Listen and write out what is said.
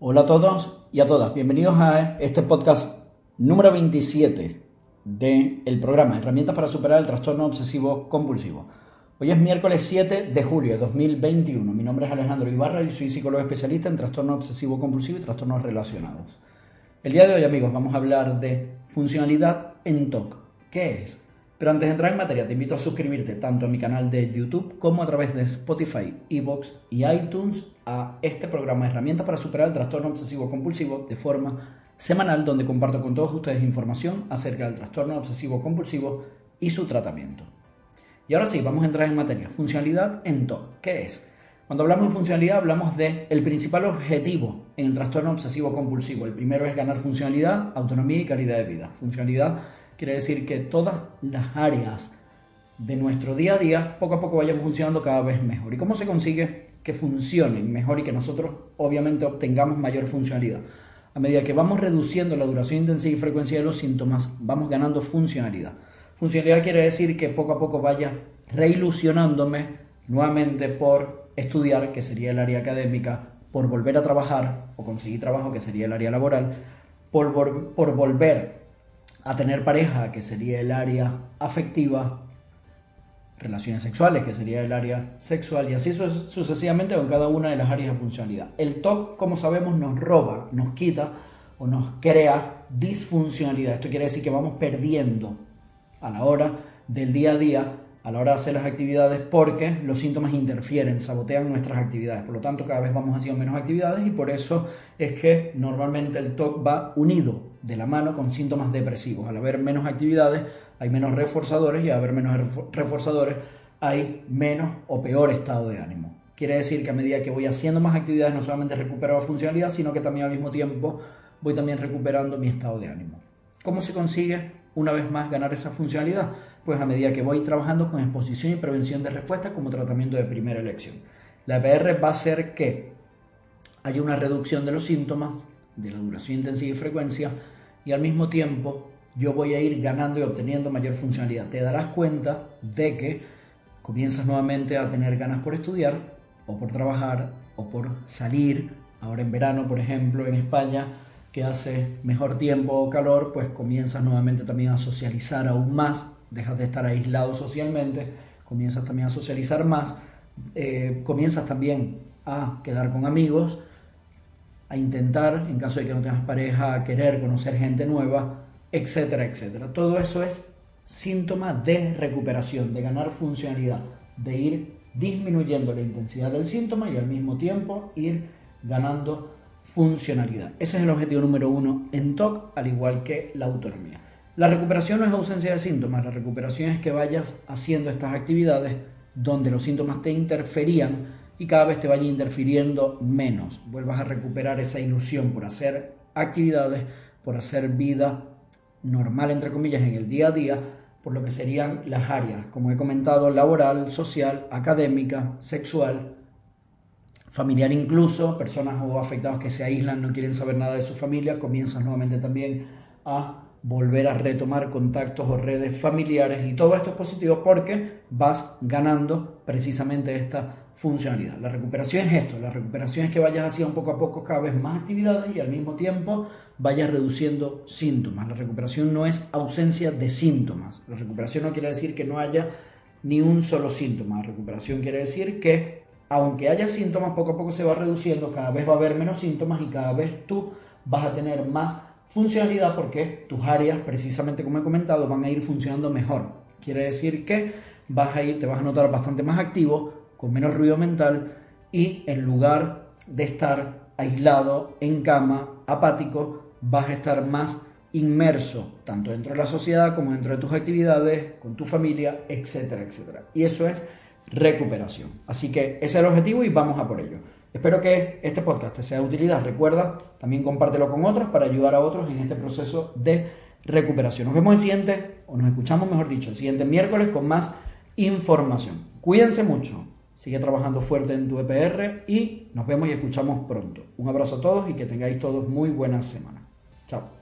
Hola a todos y a todas, bienvenidos a este podcast número 27 del programa Herramientas para superar el trastorno obsesivo compulsivo. Hoy es miércoles 7 de julio de 2021. Mi nombre es Alejandro Ibarra y soy psicólogo especialista en trastorno obsesivo compulsivo y trastornos relacionados. El día de hoy, amigos, vamos a hablar de funcionalidad en TOC. ¿Qué es? Pero antes de entrar en materia, te invito a suscribirte tanto a mi canal de YouTube como a través de Spotify, Evox y iTunes a este programa de herramientas para superar el trastorno obsesivo compulsivo de forma semanal donde comparto con todos ustedes información acerca del trastorno obsesivo compulsivo y su tratamiento. Y ahora sí, vamos a entrar en materia. Funcionalidad en TOC. ¿Qué es? Cuando hablamos de funcionalidad hablamos de el principal objetivo en el trastorno obsesivo compulsivo. El primero es ganar funcionalidad, autonomía y calidad de vida. Funcionalidad Quiere decir que todas las áreas de nuestro día a día poco a poco vayan funcionando cada vez mejor. ¿Y cómo se consigue que funcionen mejor y que nosotros obviamente obtengamos mayor funcionalidad? A medida que vamos reduciendo la duración, intensidad y frecuencia de los síntomas, vamos ganando funcionalidad. Funcionalidad quiere decir que poco a poco vaya reilusionándome nuevamente por estudiar, que sería el área académica, por volver a trabajar o conseguir trabajo, que sería el área laboral, por, por volver a tener pareja, que sería el área afectiva, relaciones sexuales, que sería el área sexual, y así sucesivamente con cada una de las áreas de funcionalidad. El TOC, como sabemos, nos roba, nos quita o nos crea disfuncionalidad. Esto quiere decir que vamos perdiendo a la hora del día a día, a la hora de hacer las actividades, porque los síntomas interfieren, sabotean nuestras actividades. Por lo tanto, cada vez vamos haciendo menos actividades y por eso es que normalmente el TOC va unido de la mano con síntomas depresivos. Al haber menos actividades, hay menos reforzadores y al haber menos reforzadores, hay menos o peor estado de ánimo. Quiere decir que a medida que voy haciendo más actividades, no solamente recupero la funcionalidad, sino que también al mismo tiempo voy también recuperando mi estado de ánimo. ¿Cómo se consigue una vez más ganar esa funcionalidad? Pues a medida que voy trabajando con exposición y prevención de respuesta como tratamiento de primera elección. La EPR va a hacer que haya una reducción de los síntomas, de la duración, intensidad y frecuencia, y al mismo tiempo yo voy a ir ganando y obteniendo mayor funcionalidad. Te darás cuenta de que comienzas nuevamente a tener ganas por estudiar o por trabajar o por salir. Ahora en verano, por ejemplo, en España, hace mejor tiempo o calor, pues comienzas nuevamente también a socializar aún más, dejas de estar aislado socialmente, comienzas también a socializar más, eh, comienzas también a quedar con amigos a intentar, en caso de que no tengas pareja, a querer conocer gente nueva, etcétera, etcétera. Todo eso es síntoma de recuperación, de ganar funcionalidad, de ir disminuyendo la intensidad del síntoma y al mismo tiempo ir ganando funcionalidad. Ese es el objetivo número uno en TOC, al igual que la autonomía. La recuperación no es ausencia de síntomas, la recuperación es que vayas haciendo estas actividades donde los síntomas te interferían y cada vez te vaya interfiriendo menos. Vuelvas a recuperar esa ilusión por hacer actividades, por hacer vida normal, entre comillas, en el día a día, por lo que serían las áreas, como he comentado, laboral, social, académica, sexual, familiar incluso, personas o afectados que se aíslan, no quieren saber nada de su familia, comienzas nuevamente también a volver a retomar contactos o redes familiares y todo esto es positivo porque vas ganando precisamente esta funcionalidad. La recuperación es esto, la recuperación es que vayas haciendo poco a poco cada vez más actividades y al mismo tiempo vayas reduciendo síntomas. La recuperación no es ausencia de síntomas. La recuperación no quiere decir que no haya ni un solo síntoma. La recuperación quiere decir que aunque haya síntomas, poco a poco se va reduciendo, cada vez va a haber menos síntomas y cada vez tú vas a tener más funcionalidad porque tus áreas, precisamente como he comentado, van a ir funcionando mejor. Quiere decir que vas a ir, te vas a notar bastante más activo, con menos ruido mental y en lugar de estar aislado en cama, apático, vas a estar más inmerso tanto dentro de la sociedad como dentro de tus actividades, con tu familia, etcétera, etcétera. Y eso es recuperación. Así que ese es el objetivo y vamos a por ello. Espero que este podcast te sea de utilidad. Recuerda, también compártelo con otros para ayudar a otros en este proceso de recuperación. Nos vemos el siguiente, o nos escuchamos mejor dicho, el siguiente miércoles con más información. Cuídense mucho. Sigue trabajando fuerte en tu EPR y nos vemos y escuchamos pronto. Un abrazo a todos y que tengáis todos muy buena semana. Chao.